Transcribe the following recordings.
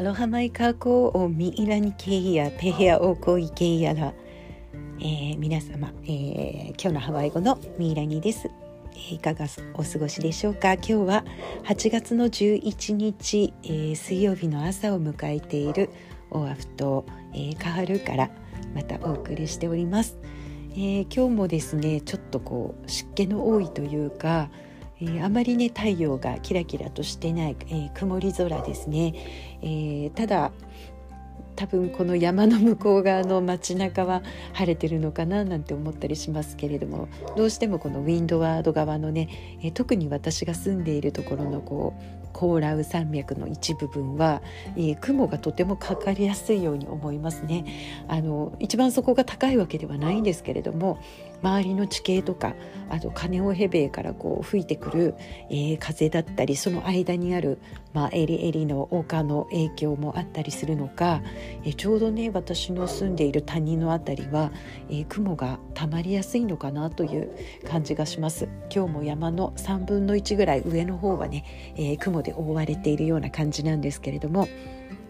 アロハマイカーコをミイラニケイヤペヘアオコイケイヤラ、えー、皆様、えー、今日のハワイ語のミイラニです、えー、いかがお過ごしでしょうか？今日は8月の11日、えー、水曜日の朝を迎えているオアフ島、えー、カハルからまたお送りしております、えー、今日もですねちょっとこう湿気の多いというかえー、あまりね太陽がキラキラとしてない、えー、曇り空ですね、えー、ただ多分この山の向こう側の街中は晴れてるのかななんて思ったりしますけれどもどうしてもこのウィンドワード側のね、え特に私が住んでいるところのこうコーラウ山脈の一部分は、えー、雲がとてもかかりやすいように思いますね。あの一番そこが高いわけではないんですけれども周りの地形とかあとカネオヘベイからこう吹いてくる、えー、風だったりその間にある、まあ、エリエリの丘の影響もあったりするのか、えー、ちょうどね私の住んでいる谷の辺りは、えー、雲がたまりやすいのかなという感じがします。今日も山の3分の1ぐらい上の方はね、え雲で覆われているような感じなんですけれども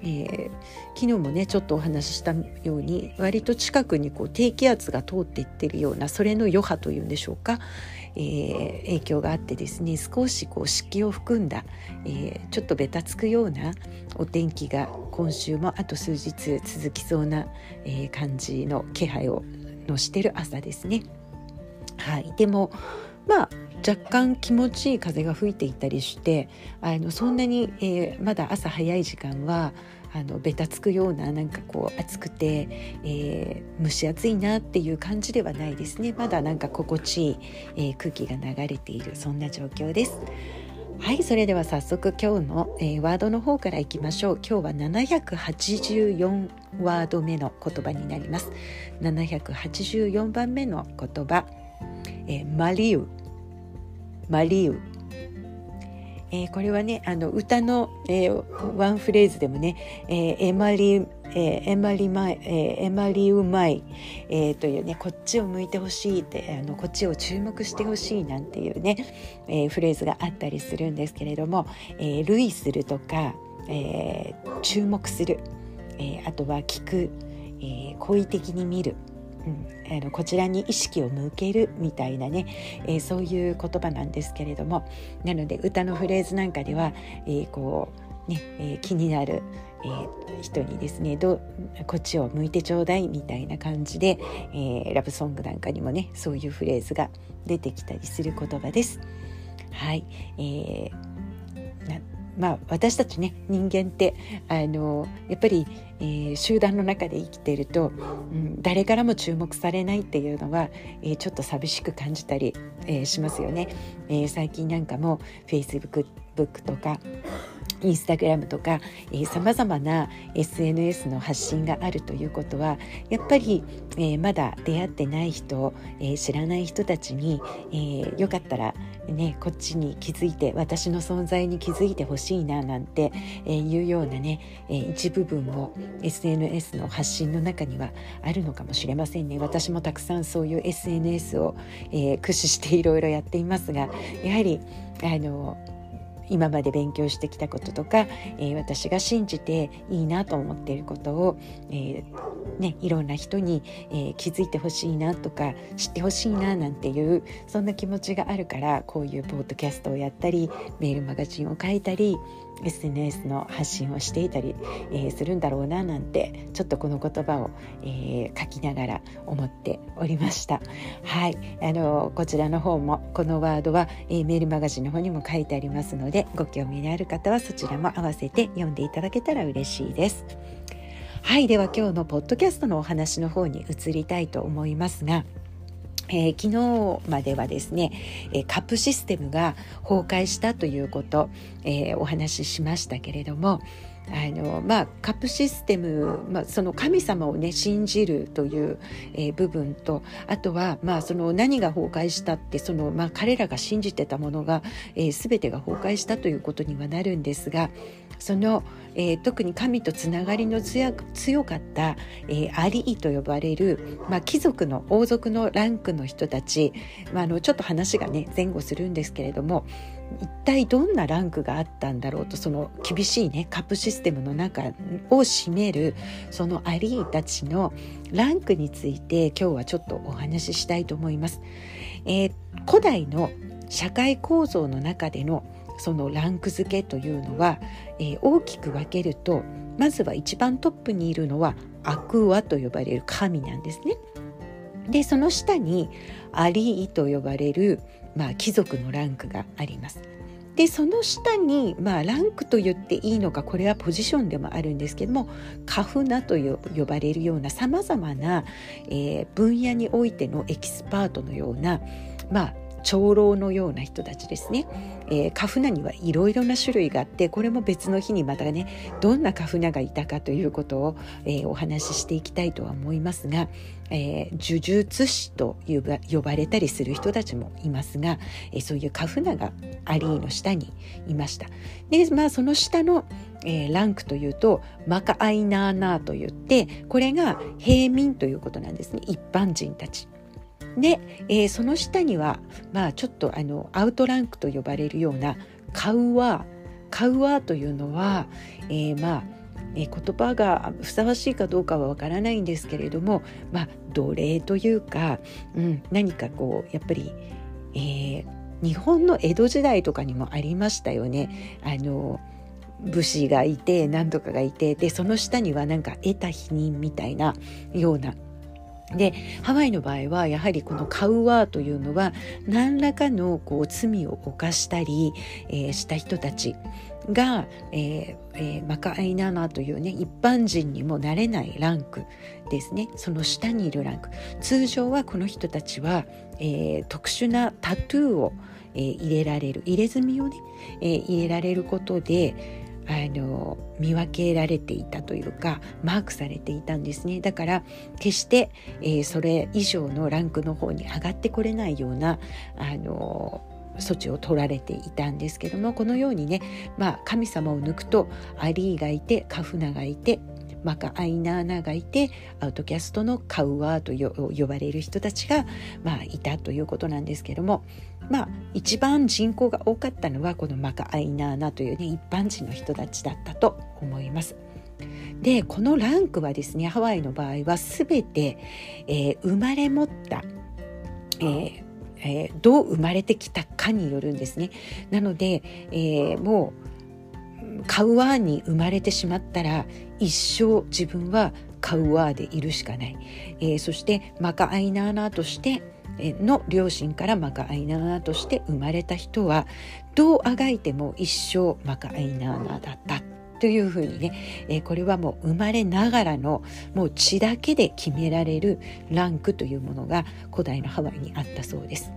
えー、昨日もねちょっとお話ししたように割と近くにこう低気圧が通っていってるようなそれの余波というんでしょうか、えー、影響があってですね少しこう湿気を含んだ、えー、ちょっとべたつくようなお天気が今週もあと数日続きそうな、え感じの気配をのしてる朝ですね。はい、でもまあ若干気持ちいい風が吹いていたりしてあのそんなに、えー、まだ朝早い時間はあのべたつくようななんかこう暑くて、えー、蒸し暑いなっていう感じではないですね。まだなんか心地いい、えー、空気が流れているそんな状況です。はいそれでは早速今日の、えー、ワードの方からいきましょう。今日は784ワード目の言葉になります。784番目の言葉、え、マリウ。マリウ、えー、これはねあの歌の、えー、ワンフレーズでもね、えー、エマリえ、エマリマイ、え、エマリウマイ、え、というねこっちを向いてほしいってあのこっちを注目してほしいなんていうね、え、フレーズがあったりするんですけれども、え、類するとか、え、注目する、え、あとは聞く、え、好意的に見る。うん、あのこちらに意識を向けるみたいなね、えー、そういう言葉なんですけれどもなので歌のフレーズなんかでは、えー、こうね、えー、気になる、えー、人にですねどこっちを向いてちょうだいみたいな感じで、えー、ラブソングなんかにもねそういうフレーズが出てきたりする言葉です。はい、えーまあ、私たちね人間ってあのやっぱり、えー、集団の中で生きていると、うん、誰からも注目されないっていうのは、えー、ちょっと寂しく感じたり、えー、しますよね、え最近なんかも Facebook とかインスタグラムとかさまざまな SNS の発信があるということはやっぱり、えー、まだ出会ってない人、えー、知らない人たちに、えー、よかったら、ね、こっちに気づいて私の存在に気づいてほしいななんて、えいうようなね、え一部分も SNS の発信の中にはあるのかもしれませんね。私もたくさんそういう SNS を、え駆使していろいろやっていますがやはりあの今まで勉強してきたこととか、えー、私が信じていいなと思っていることを、えー、ね、いろんな人に、えー、気づいてほしいなとか知ってほしいななんていうそんな気持ちがあるからこういうポッドキャストをやったりメールマガジンを書いたり SNS の発信をしていたり、えー、するんだろうななんてちょっとこの言葉を、えー、書きながら思っておりました。はい。あのこちらの方もこのワードは、えー、メールマガジンの方にも書いてありますのでご興味のある方はそちらも合わせて読んでいただけたら嬉しいです。はい。では今日のポッドキャストのお話の方に移りたいと思いますがえー、昨日まではですね、えー、カップシステムが崩壊したということ、えー、お話ししましたけれどもあのまあ、カップシステム、まあ、その神様をね信じるという、えー、部分とあとは、まあ、その何が崩壊したってその、まあ、彼らが信じてたものが、えー、全てが崩壊したということにはなるんですがその、えー、特に神とつながりの強かった、えー、アリーと呼ばれる、まあ、貴族の王族のランクの人たち、まあ、あのちょっと話がね前後するんですけれども一体どんなランクがあったんだろうとその厳しいねカップシステムの中を占めるそのアリーたちのランクについて今日はちょっとお話ししたいと思います。えー、古代の社会構造の中でのそのランク付けというのは、えー、大きく分けるとまずは一番トップにいるのはアクアと呼ばれる神なんですね。でその下にaliʻi と呼ばれる、まあ、貴族のランクがあります。でその下に、まあ、ランクと言っていいのかこれはポジションでもあるんですけども kahuna と呼ばれるようなさまざまな、えー、分野においてのエキスパートのような、まあ、長老のような人たちですね、えー、 kahuna にはいろいろな種類があってこれも別の日にまたねどんな kahuna がいたかということを、えー、お話ししていきたいとは思いますが、えー、呪術師と呼ばれたりする人たちもいますが、えー、そういうカフナがアリーの下にいました。でまあその下のえー、ランクというとマカアイナーナーといってこれが平民ということなんですね一般人たち。で、えー、その下には、まあ、ちょっとあのアウトランクと呼ばれるようなカウワカウワというのは、えー、まあえー、言葉がふさわしいかどうかはわからないんですけれども、まあ、奴隷というか、うん、何かこうやっぱり、えー、日本の江戸時代とかにもありましたよね。あの武士がいて何とかがいてでその下にはなんか得た否認みたいなようなでハワイの場合はやはりこのカウアーというのは何らかのこう罪を犯したり、えー、した人たちが、えーえー、マカアイナナというね一般人にもなれないランクですね。その下にいるランク。通常はこの人たちは、えー、特殊なタトゥーを、えー、入れられる入れ墨をね、えー、入れられることであの見分けられていたというかマークされていたんですね。だから決して、えー、それ以上のランクの方に上がってこれないようなあの措置を取られていたんですけどもこのようにね、まあ、神様を抜くとアリーがいてカフナがいてマカアイナーナがいてアウトキャストのカウアーと呼ばれる人たちが、まあ、いたということなんですけどもまあ一番人口が多かったのはこのマカアイナーナというね一般人の人たちだったと思います。でこのランクはですねハワイの場合は全て、えー、生まれ持った、えーえー、どう生まれてきたかによるんですね。なので、えー、もうカウアーに生まれてしまったら一生自分はカウアーでいるしかない、えー、そしてマカアイナーナーとしての両親からマカアイナーナーとして生まれた人はどうあがいても一生マカアイナーナーだったというふうにね、えー、これはもう生まれながらのもう血だけで決められるランクというものが古代のハワイにあったそうです。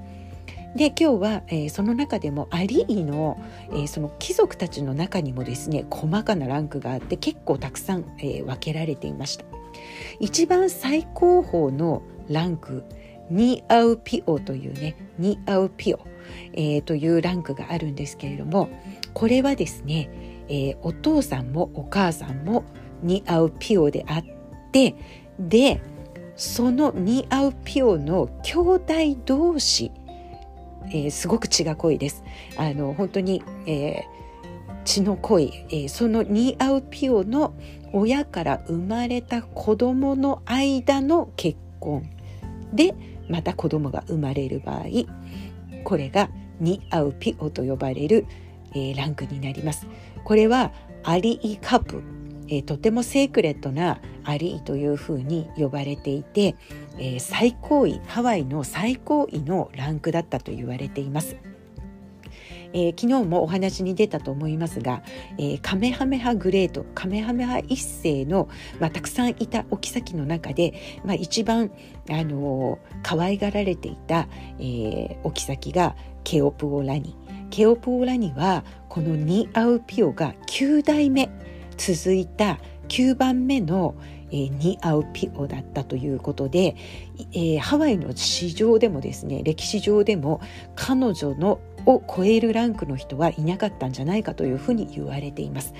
で今日は、えー、その中でもアリーの、えー、その貴族たちの中にもですね細かなランクがあって結構たくさん、えー、分けられていました。一番最高峰のランクニアウピオというねニアウピオ、え、というランクがあるんですけれどもこれはですね、え、お父さんもお母さんもニアウピオであってでそのニアウピオの兄弟同士、えー、すごく血が濃いです。あの本当に、えー、血の濃い、えー、そのニアウピオの親から生まれた子供の間の結婚でまた子供が生まれる場合これがニアウピオと呼ばれる、えー、ランクになります。これはアリイカプ、えー、とてもセークレットなアリイというふうに呼ばれていて、えー、最高位ハワイの最高位のランクだったと言われています。えー、昨日もお話に出たと思いますが、えー、カメハメハグレートカメハメハ一世の、まあ、たくさんいたお妃の中で、まあ、一番、あのー、可愛がられていた、えー、お妃がケオプオラニケオプオラニはこのニアウピオが9代目続いた9番目の、えー、ニアウピオだったということで、えー、ハワイの史上でもですね歴史上でも彼女のを超えるランクの人はいなかったんじゃないかというふうに言われています。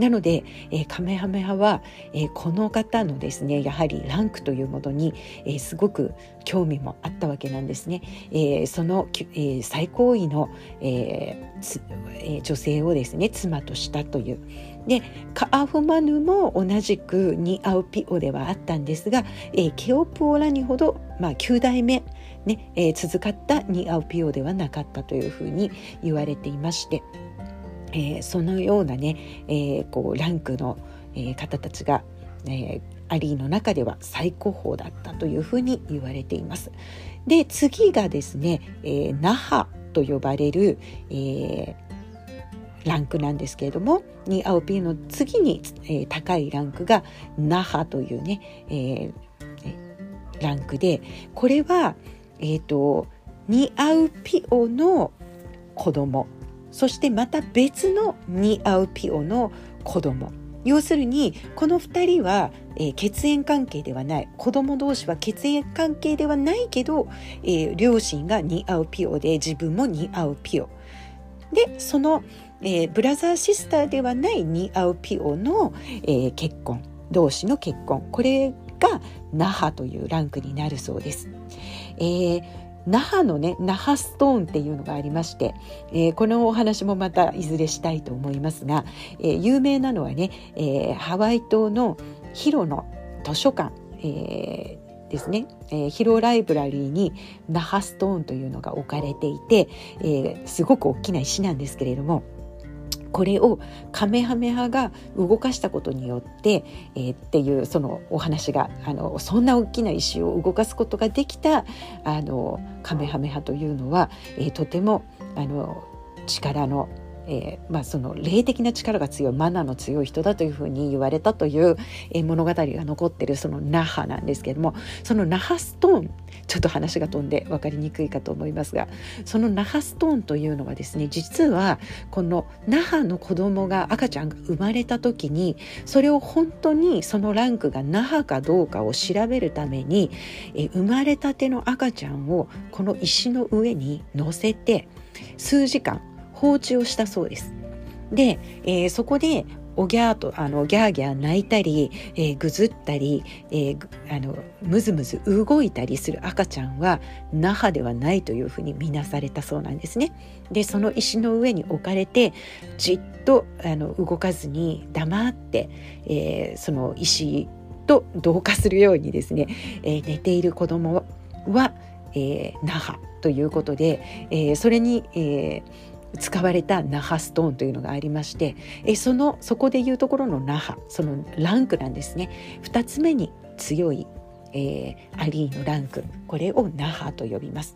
なので、えー、カメハメハは、えー、この方のですねやはりランクというものに、えー、すごく興味もあったわけなんですね。えー、その、えー、最高位の、えーえー、女性をですね妻としたという。でカアフマヌも同じくニアウピオではあったんですが、えー、ケオプオラにほど、まあ、9代目、ねえー、続かったニアウピオではなかったというふうに言われていまして。えー、そのようなね、えー、こうランクの、え、方たちが、えアリーの中では最高峰だったというふうに言われています。で次がですね、えナハと呼ばれる、えランクなんですけれどもにアオピーの次に、え高いランクがナハというね、えランクでこれは、えーと、とニアウピオの子供そしてまた別のニアウピオの子供。要するにこの2人は、えー、血縁関係ではない。子供同士は血縁関係ではないけど、えー、両親がニアウピオで自分もニアウピオ。でその、えー、ブラザーシスターではないニアウピオの、え、結婚。同士の結婚。これがナハというランクになるそうです。えー那覇のね那覇ストーンっていうのがありまして、えー、このお話もまたいずれしたいと思いますが、えー、有名なのはね、えー、ハワイ島のヒロの図書館、えー、ですね、えー、ヒロライブラリーに那覇ストーンというのが置かれていて、えー、すごく大きな石なんですけれどもこれをカメハメハが動かしたことによって、えー、っていうそのお話があのそんな大きな石を動かすことができたあのカメハメハというのは、えー、とてもあの力のえーまあ、その霊的な力が強いマナーの強い人だというふうに言われたという、えー、物語が残ってるその那覇なんですけれどもその那覇ストーンちょっと話が飛んで分かりにくいかと思いますがその那覇ストーンというのはですね実はこの那覇の子供が赤ちゃんが生まれた時にそれを本当にそのランクが那覇かどうかを調べるために、えー、生まれたての赤ちゃんをこの石の上に乗せて数時間放置をしたそうです。で、えー、そこでおぎゃーとあのギャーギャー泣いたり、えー、ぐずったり、えー、あのむずむず動いたりする赤ちゃんは那覇ではないというふうに見なされたそうなんですね。でその石の上に置かれてじっとあの動かずに黙って、えー、その石と同化するようにですね、えー、寝ている子供は、えー、那覇ということで、えー、それに、えー使われた那覇ストーンというのがありましてえそのそこでいうところの那覇そのランクなんですね。2つ目に強い、えー、アリーのランク。これを那覇と呼びます。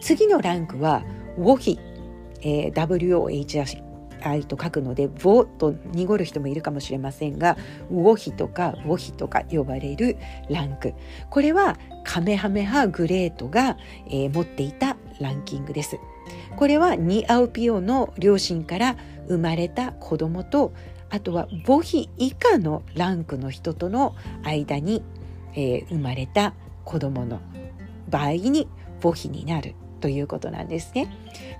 次のランクはウォヒ、えー、WOHI と書くので「ボ」と濁る人もいるかもしれませんが「ウォヒ」とか「ウォヒ」とか呼ばれるランク。これはカメハメハグレートが、えー、持っていたランキングです。これはニアウピオの両親から生まれた子供とあとは母比以下のランクの人との間に、えー、生まれた子供の場合に母比になるということなんですね。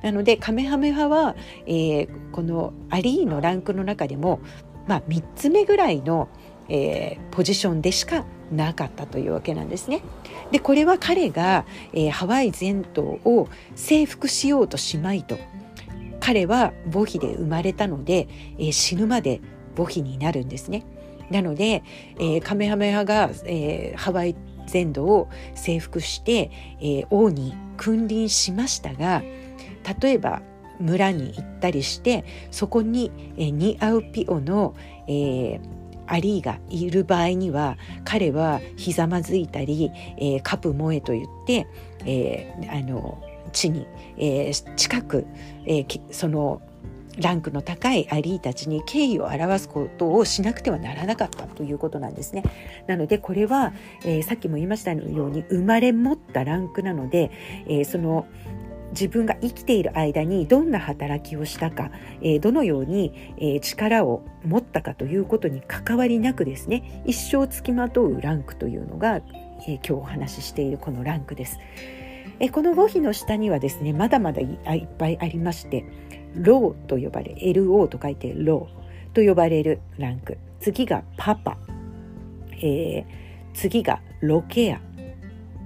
なのでカメハメハは、えー、このアリーのランクの中でも、まあ、3つ目ぐらいの、えー、ポジションでしかなかったというわけなんですね。でこれは彼が、えー、ハワイ全島を征服しようとしまいと彼は母妃で生まれたので、えー、死ぬまで母妃になるんですね。なので、えー、カメハメハが、えー、ハワイ全土を征服して、えー、王に君臨しましたが例えば村に行ったりしてそこに、えー、ニアウピオの、えー、アリーがいる場合には彼はひざまずいたり、えー、カプモエと言って、えー、あの地に、えー、近く、えー、そのランクの高いアリーたちに敬意を表すことをしなくてはならなかったということなんですね。なのでこれは、えー、さっきも言いましたように生まれ持ったランクなので、えー、その自分が生きている間にどんな働きをしたか、え、どのように、え、力を持ったかということに関わりなくですね一生つきまとうランクというのが、え、今日お話ししているこのランクです。えこの語碑の下にはですねまだまだいっぱいありましてローと呼ばれ LO と書いてローと呼ばれるランク。次がパパ、えー、次がロケア。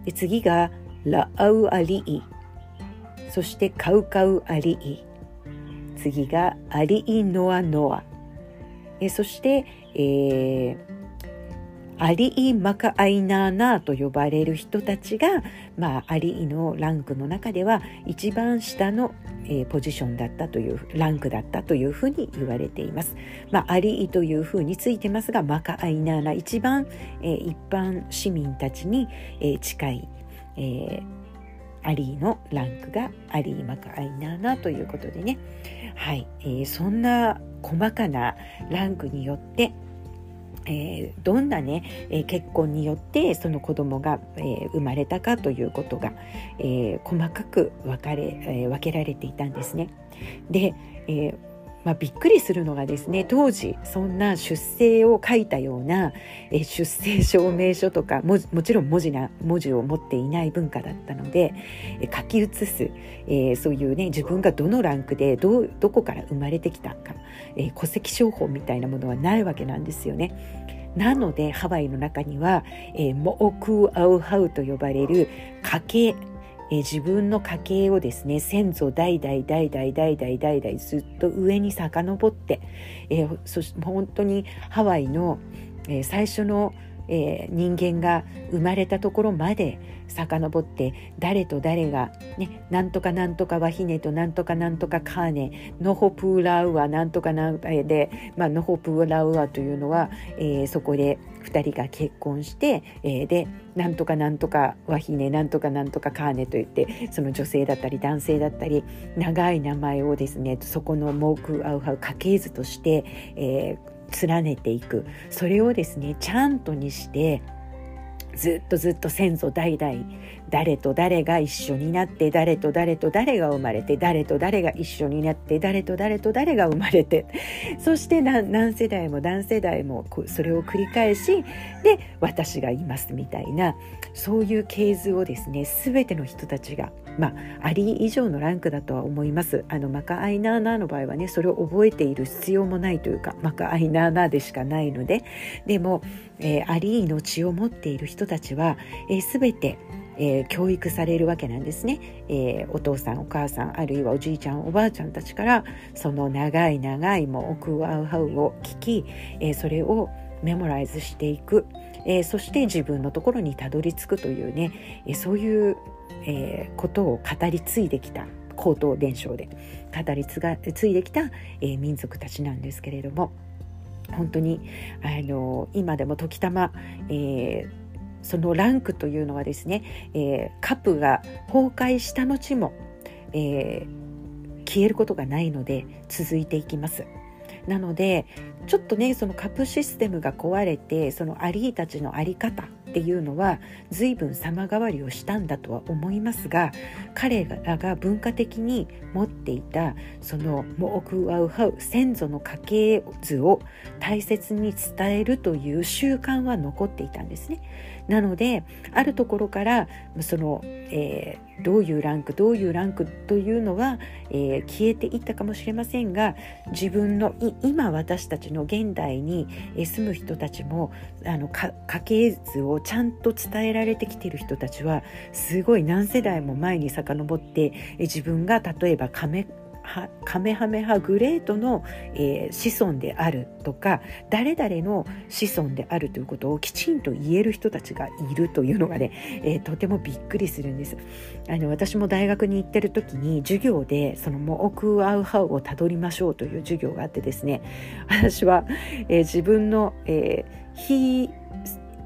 で次がラアウアリイ。そしてカウカウアリイ次がアリイノアノアえそして、えー、アリイ・マカアイナーナーと呼ばれる人たちが、まあ、アリイのランクの中では一番下の、えー、ポジションだったというランクだったというふうに言われています。まあ、アリイというふうについてますがマカアイナーナ一番、えー、一般市民たちに、えー、近い、えー、アリーのランクがアリーマカアイナーナということでねはい、えー、そんな細かなランクによってえー、どんなね、えー、結婚によってその子供が、えー、生まれたかということが、え細かく分かれ、え分けられていたんですね。で、えまあ、びっくりするのがですね当時そんな出生を書いたような、え出生証明書とかもちろん文字な文字を持っていない文化だったので、え書き写す、えー、そういうね自分がどのランクでどどこから生まれてきたか、えー、戸籍商法みたいなものはないわけなんですよね。なのでハワイの中には、えー、モオクアウハウと呼ばれる家系え自分の家系をですね先祖代々代々代々代々ずっと上に遡って、えー、そして本当にハワイの、え、最初のえー、人間が生まれたところまで遡って誰と誰が、ね、なんとかなんとかワヒネとなんとかなんとかカーネノホプーラウアなんとかなんで、まあ、ノホプーラウアというのは、えー、そこで2人が結婚して、えー、でなんとかなんとかワヒネなんとかなんとかカーネといってその女性だったり男性だったり長い名前をですねそこのモークアウハウ家系図として、えー、連ねていく。それをですねちゃんとにしてずっとずっと先祖代々誰と誰が一緒になって誰と誰と誰が生まれて誰と誰が一緒になって誰と誰と誰が生まれてそして何世代も何世代もそれを繰り返しで私がいますみたいなそういう系図をですね全ての人たちがまあアリ以上のランクだとは思います。あのマカアイナーナーの場合はねそれを覚えている必要もないというかマカアイナーナーでしかないのででも、えー、アリーの血を持っている人たちは、えー、全てえー、教育されるわけなんですね、えー、お父さんお母さんあるいはおじいちゃんおばあちゃんたちからその長い長いもう奥ウハウを聞き、えー、それをメモライズしていく、えそして自分のところにたどり着くというね、えそういう、えことを語り継いできた口頭伝承で語り継が継いできた、え民族たちなんですけれども本当にあの今でも時たま、えーそのランクというのはですね、えー、カップが崩壊した後も、えー、消えることがないので続いていきます。なのでちょっとねそのカプシステムが壊れてそのアリーたちの在り方っていうのは随分様変わりをしたんだとは思いますが彼らが文化的に持っていたそのモークワウハウ先祖の家系図を大切に伝えるという習慣は残っていたんですね。なのであるところからその、えー、どういうランクどういうランクというのは、えー、消えていったかもしれませんが自分の今私たちの現代に住む人たちもあの家系図をちゃんと伝えられてきてる人たちはすごい何世代も前に遡って自分が例えば亀カメハメハグレートの、えー、子孫であるとか誰々の子孫であるということをきちんと言える人たちがいるというのがね、えー、とてもびっくりするんです。あの私も大学に行ってる時に授業でそのモオクアウハウをたどりましょうという授業があってですね私は、えー、自分の、えー、ひ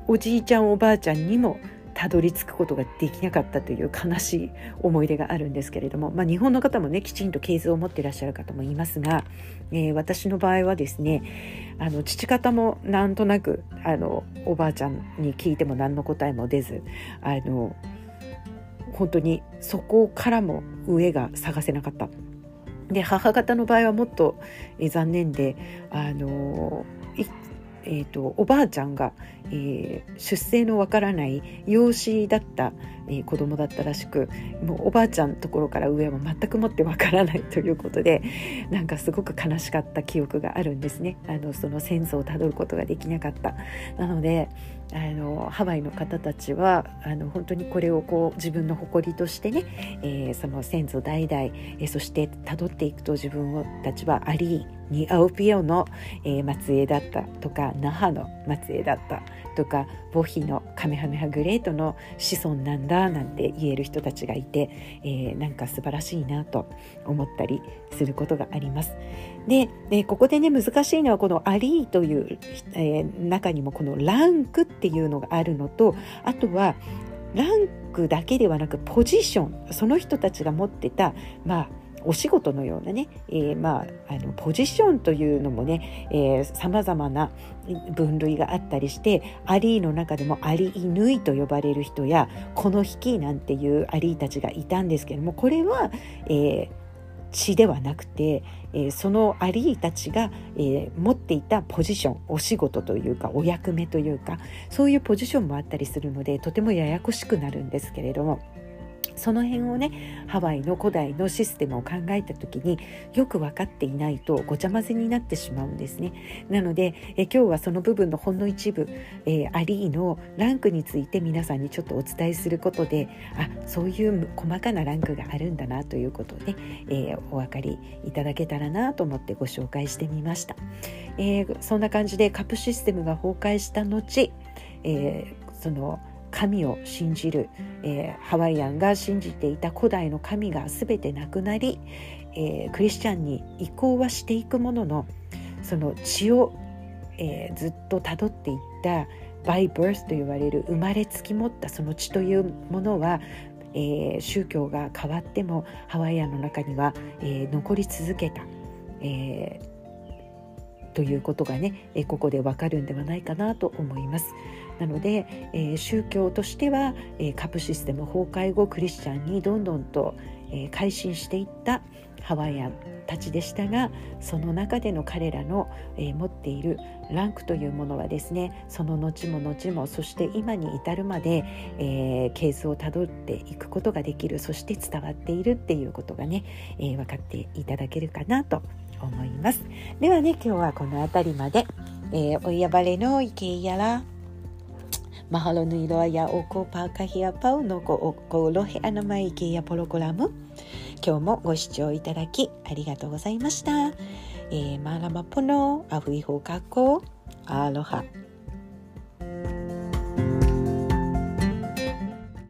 おじいちゃんおばあちゃんにもたどり着くことができなかったという悲しい思い出があるんですけれども、まあ、日本の方もねきちんと系図を持っていらっしゃる方もいますが、えー、私の場合はですねあの父方もなんとなくあのおばあちゃんに聞いても何の答えも出ずあの本当にそこからも上が探せなかった。で母方の場合はもっと残念であのえーと、おばあちゃんが、えー、出生のわからない養子だった、えー、子供だったらしくもうおばあちゃんのところから上は全くもってわからないということでなんかすごく悲しかった記憶があるんですね。あのその先祖をたどることができなかった。なのであのハワイの方たちはあの本当にこれをこう自分の誇りとしてね、えー、その先祖代々、えー、そしてたどっていくと自分たちはアリーにアウピオの、えー、末裔だったとか那覇の末裔だったとかボヒのカメハメハグレートの子孫なんだなんて言える人たちがいて、えー、なんか素晴らしいなと思ったりすることがあります。ででここでね難しいのはこのアリーという、えー、中にもこのランクっていうのがあるのとあとはランクだけではなくポジションその人たちが持ってたまあお仕事のようなね、えー、まあ、あのポジションというのもねさまざまな分類があったりしてアリーの中でもアリーヌイと呼ばれる人やこの引きなんていうアリーたちがいたんですけどもこれは、えー、血ではなくて、えー、そのアリーたちが、えー、持っていたポジションお仕事というかお役目というかそういうポジションもあったりするのでとてもややこしくなるんですけれども。その辺をねハワイの古代のシステムを考えた時によく分かっていないとごちゃ混ぜになってしまうんですね。なのでえ今日はその部分のほんの一部、えー、アリーのランクについて皆さんにちょっとお伝えすることであそういう細かなランクがあるんだなということで、えー、お分かりいただけたらなと思ってご紹介してみました。えー、そんな感じでカプシステムが崩壊した後、えその神を信じる、えー、ハワイアンが信じていた古代の神が全てなくなり、えー、クリスチャンに移行はしていくもののその血を、えー、ずっとたどっていったバイ・バースと言われる生まれつき持ったその血というものはえ、宗教が変わってもハワイアンの中には、え、残り続けた、え、ということがね、えここでわかるんではないかなと思います。なので、えー、宗教としては、えー、カプシステム崩壊後クリスチャンにどんどんと、えー、改心していったハワイアンたちでしたがその中での彼らの、えー、持っているランクというものはですねその後も後もそして今に至るまで、えー、ケースをたどっていくことができるそして伝わっているっていうことがね、えー、分かっていただけるかなと思います。ではね今日はこの辺りまで、えー、おやばれの池やらマハロヌイロアヤオパーカヒアパウノコオコロヘアナマイケヤポロコラム今日もご視聴いただきありがとうございました、えー、マラマポノアフリホカコアロハ